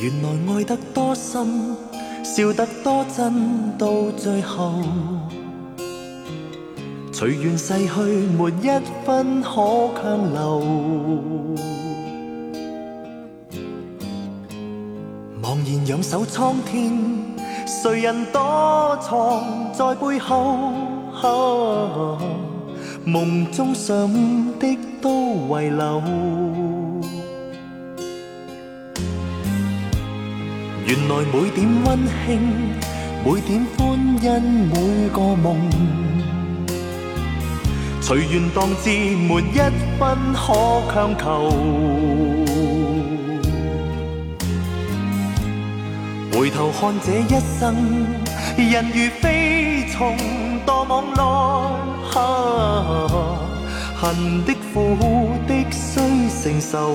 原来爱得多深，笑得多真，到最后，随缘逝去，没一分可强留。茫然仰首苍天，谁人躲藏在背后？梦中想的都遗留。原来每点温馨，每点欢欣，每个梦，随缘当至，没一分可强求。回头看这一生，人如飞虫，堕网内，恨的苦的须承受。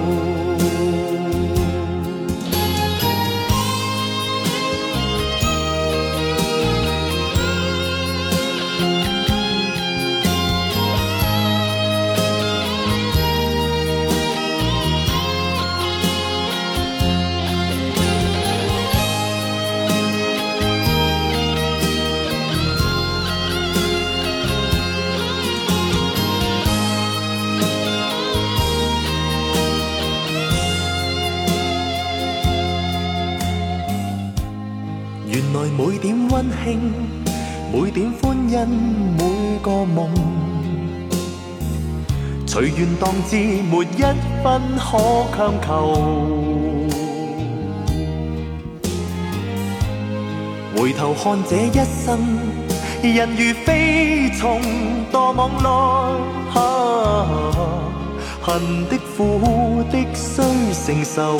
原来每点温馨，每点欢欣，每个梦，随缘当至，没一分可强求。回头看这一生，人如飞虫，堕网内，啊恨的苦的须承受。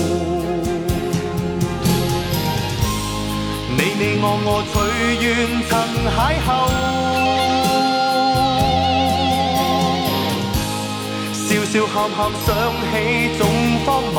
你我我随缘曾邂逅，笑笑喊喊想起总荒谬，